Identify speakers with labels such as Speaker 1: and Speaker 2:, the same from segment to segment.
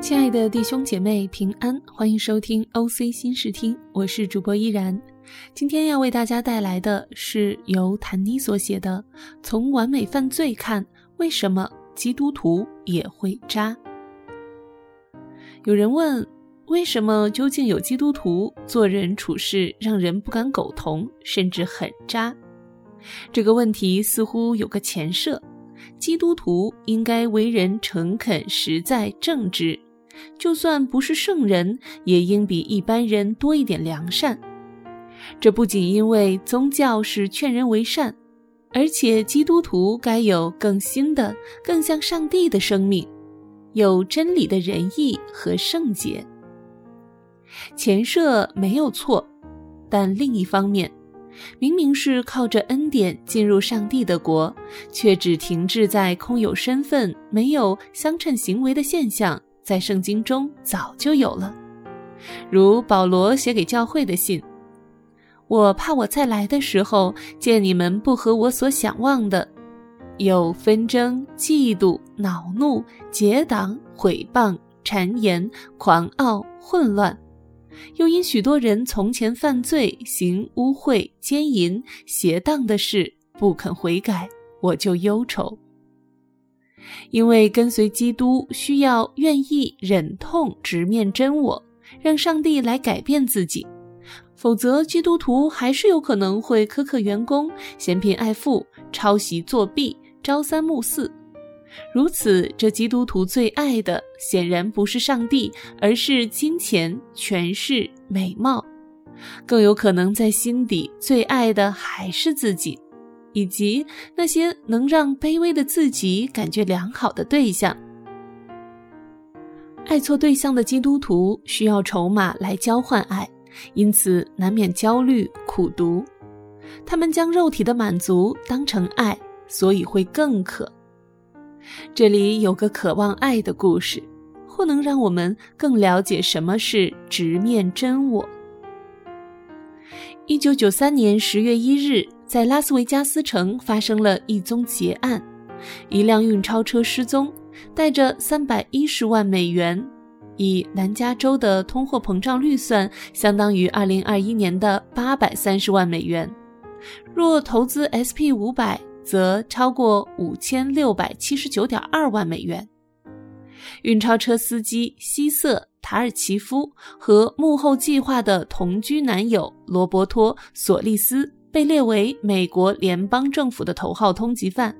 Speaker 1: 亲爱的弟兄姐妹平安，欢迎收听 OC 新视听，我是主播依然。今天要为大家带来的是由谭妮所写的《从完美犯罪看，为什么基督徒也会渣》。有人问，为什么究竟有基督徒做人处事让人不敢苟同，甚至很渣？这个问题似乎有个前设：基督徒应该为人诚恳、实在、正直。就算不是圣人，也应比一般人多一点良善。这不仅因为宗教是劝人为善，而且基督徒该有更新的、更像上帝的生命，有真理的仁义和圣洁。前设没有错，但另一方面，明明是靠着恩典进入上帝的国，却只停滞在空有身份、没有相称行为的现象。在圣经中早就有了，如保罗写给教会的信：“我怕我再来的时候，见你们不合我所想望的，有纷争、嫉妒、恼怒、结党、毁谤、谗言、狂傲、混乱，又因许多人从前犯罪、行污秽、奸淫、邪荡的事，不肯悔改，我就忧愁。”因为跟随基督需要愿意忍痛直面真我，让上帝来改变自己，否则基督徒还是有可能会苛刻员工、嫌贫爱富、抄袭作弊、朝三暮四。如此，这基督徒最爱的显然不是上帝，而是金钱、权势、美貌，更有可能在心底最爱的还是自己。以及那些能让卑微的自己感觉良好的对象，爱错对象的基督徒需要筹码来交换爱，因此难免焦虑苦读。他们将肉体的满足当成爱，所以会更渴。这里有个渴望爱的故事，或能让我们更了解什么是直面真我。一九九三年十月一日。在拉斯维加斯城发生了一宗劫案，一辆运钞车失踪，带着三百一十万美元，以南加州的通货膨胀率算，相当于二零二一年的八百三十万美元。若投资 SP 五百，则超过五千六百七十九点二万美元。运钞车司机希瑟·塔尔奇夫和幕后计划的同居男友罗伯托·索利斯。被列为美国联邦政府的头号通缉犯，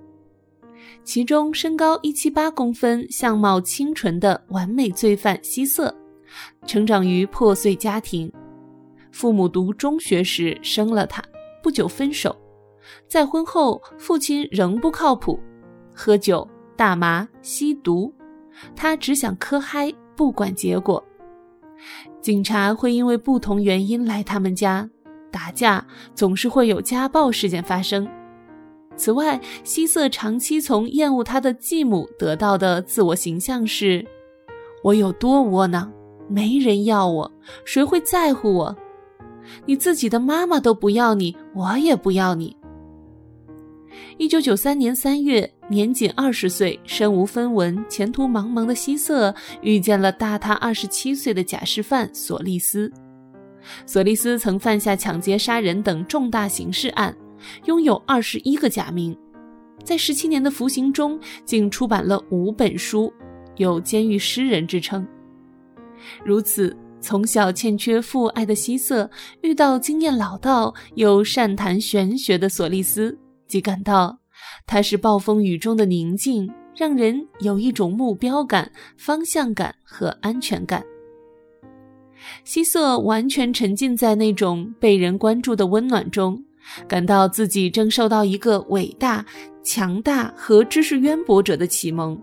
Speaker 1: 其中身高一七八公分、相貌清纯的完美罪犯希瑟，成长于破碎家庭，父母读中学时生了他，不久分手。再婚后，父亲仍不靠谱，喝酒、大麻、吸毒，他只想磕嗨，不管结果。警察会因为不同原因来他们家。打架总是会有家暴事件发生。此外，希瑟长期从厌恶他的继母得到的自我形象是：我有多窝囊，没人要我，谁会在乎我？你自己的妈妈都不要你，我也不要你。一九九三年三月，年仅二十岁、身无分文、前途茫茫的希瑟遇见了大他二十七岁的假释犯索利斯。索利斯曾犯下抢劫、杀人等重大刑事案，拥有二十一个假名，在十七年的服刑中，竟出版了五本书，有“监狱诗人”之称。如此，从小欠缺父爱的希瑟，遇到经验老道又善谈玄学的索利斯，即感到他是暴风雨中的宁静，让人有一种目标感、方向感和安全感。希瑟完全沉浸在那种被人关注的温暖中，感到自己正受到一个伟大、强大和知识渊博者的启蒙，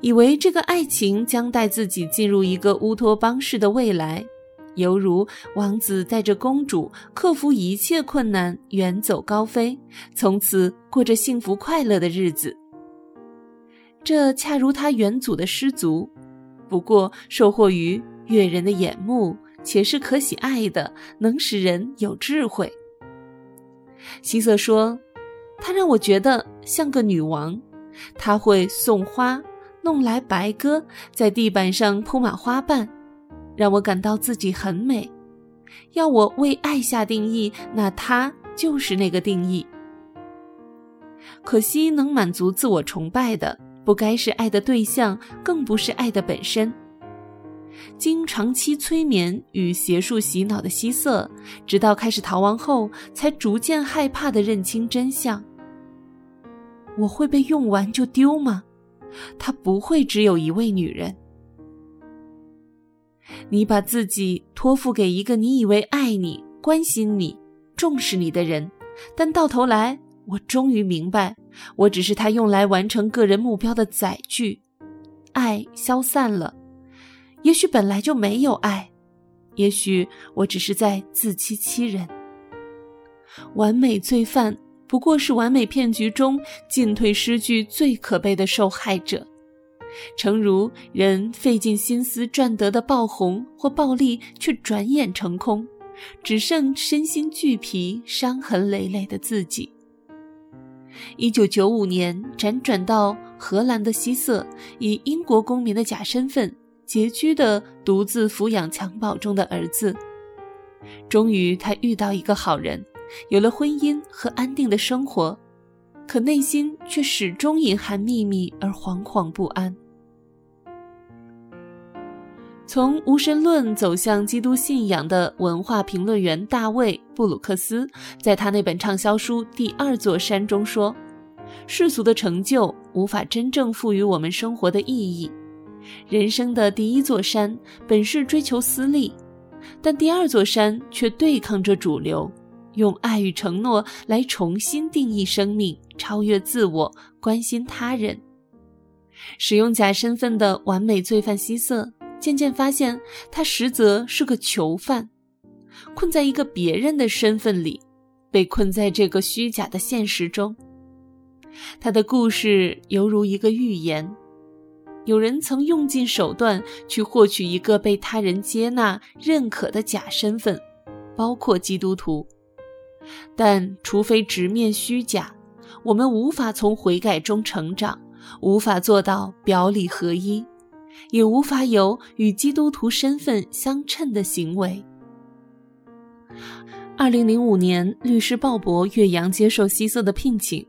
Speaker 1: 以为这个爱情将带自己进入一个乌托邦式的未来，犹如王子带着公主克服一切困难，远走高飞，从此过着幸福快乐的日子。这恰如他远祖的失足，不过受获于。悦人的眼目，且是可喜爱的，能使人有智慧。希瑟说：“他让我觉得像个女王，他会送花，弄来白鸽在地板上铺满花瓣，让我感到自己很美。要我为爱下定义，那它就是那个定义。可惜，能满足自我崇拜的，不该是爱的对象，更不是爱的本身。经长期催眠与邪术洗脑的希瑟，直到开始逃亡后，才逐渐害怕地认清真相。我会被用完就丢吗？他不会只有一位女人。你把自己托付给一个你以为爱你、关心你、重视你的人，但到头来，我终于明白，我只是他用来完成个人目标的载具。爱消散了，也许本来就没有爱，也许我只是在自欺欺人。完美罪犯。不过是完美骗局中进退失据最可悲的受害者，诚如人费尽心思赚得的爆红或暴利，却转眼成空，只剩身心俱疲、伤痕累累的自己。一九九五年辗转到荷兰的希瑟，以英国公民的假身份，拮据的独自抚养襁褓中的儿子。终于，他遇到一个好人。有了婚姻和安定的生活，可内心却始终隐含秘密而惶惶不安。从无神论走向基督信仰的文化评论员大卫·布鲁克斯，在他那本畅销书《第二座山》中说：“世俗的成就无法真正赋予我们生活的意义。人生的第一座山本是追求私利，但第二座山却对抗着主流。”用爱与承诺来重新定义生命，超越自我，关心他人。使用假身份的完美罪犯希瑟，渐渐发现他实则是个囚犯，困在一个别人的身份里，被困在这个虚假的现实中。他的故事犹如一个寓言：有人曾用尽手段去获取一个被他人接纳、认可的假身份，包括基督徒。但除非直面虚假，我们无法从悔改中成长，无法做到表里合一，也无法有与基督徒身份相称的行为。二零零五年，律师鲍勃岳阳接受希瑟的聘请，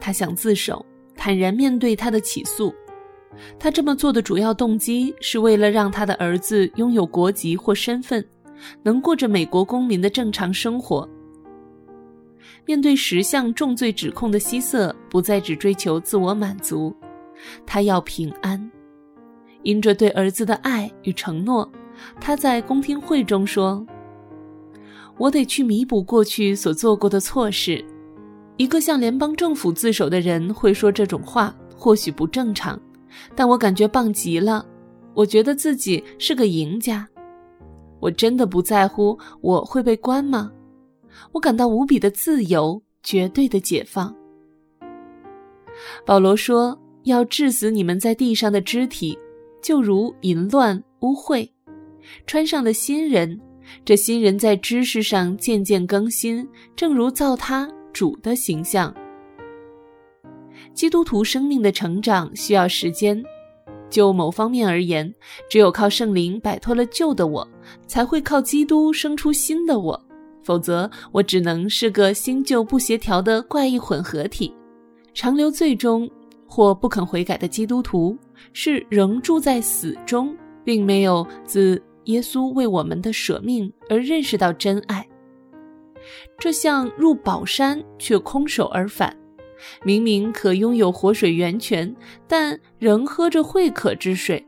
Speaker 1: 他想自首，坦然面对他的起诉。他这么做的主要动机是为了让他的儿子拥有国籍或身份，能过着美国公民的正常生活。面对十项重罪指控的希瑟，不再只追求自我满足，他要平安。因着对儿子的爱与承诺，他在公听会中说：“我得去弥补过去所做过的错事。”一个向联邦政府自首的人会说这种话，或许不正常，但我感觉棒极了。我觉得自己是个赢家。我真的不在乎我会被关吗？我感到无比的自由，绝对的解放。保罗说：“要治死你们在地上的肢体，就如淫乱、污秽。穿上的新人，这新人在知识上渐渐更新，正如造他主的形象。基督徒生命的成长需要时间。就某方面而言，只有靠圣灵摆脱了旧的我，才会靠基督生出新的我。”否则，我只能是个新旧不协调的怪异混合体，长留最终或不肯悔改的基督徒，是仍住在死中，并没有自耶稣为我们的舍命而认识到真爱。这像入宝山却空手而返，明明可拥有活水源泉，但仍喝着会渴之水，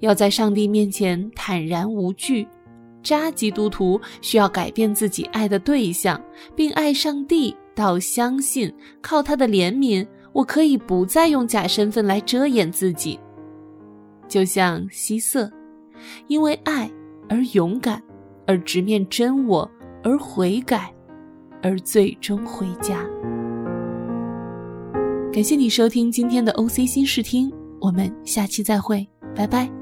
Speaker 1: 要在上帝面前坦然无惧。扎基督徒需要改变自己爱的对象，并爱上帝，到相信靠他的怜悯，我可以不再用假身份来遮掩自己。就像希瑟，因为爱而勇敢，而直面真我，而悔改，而最终回家。感谢你收听今天的 OC 新视听，我们下期再会，拜拜。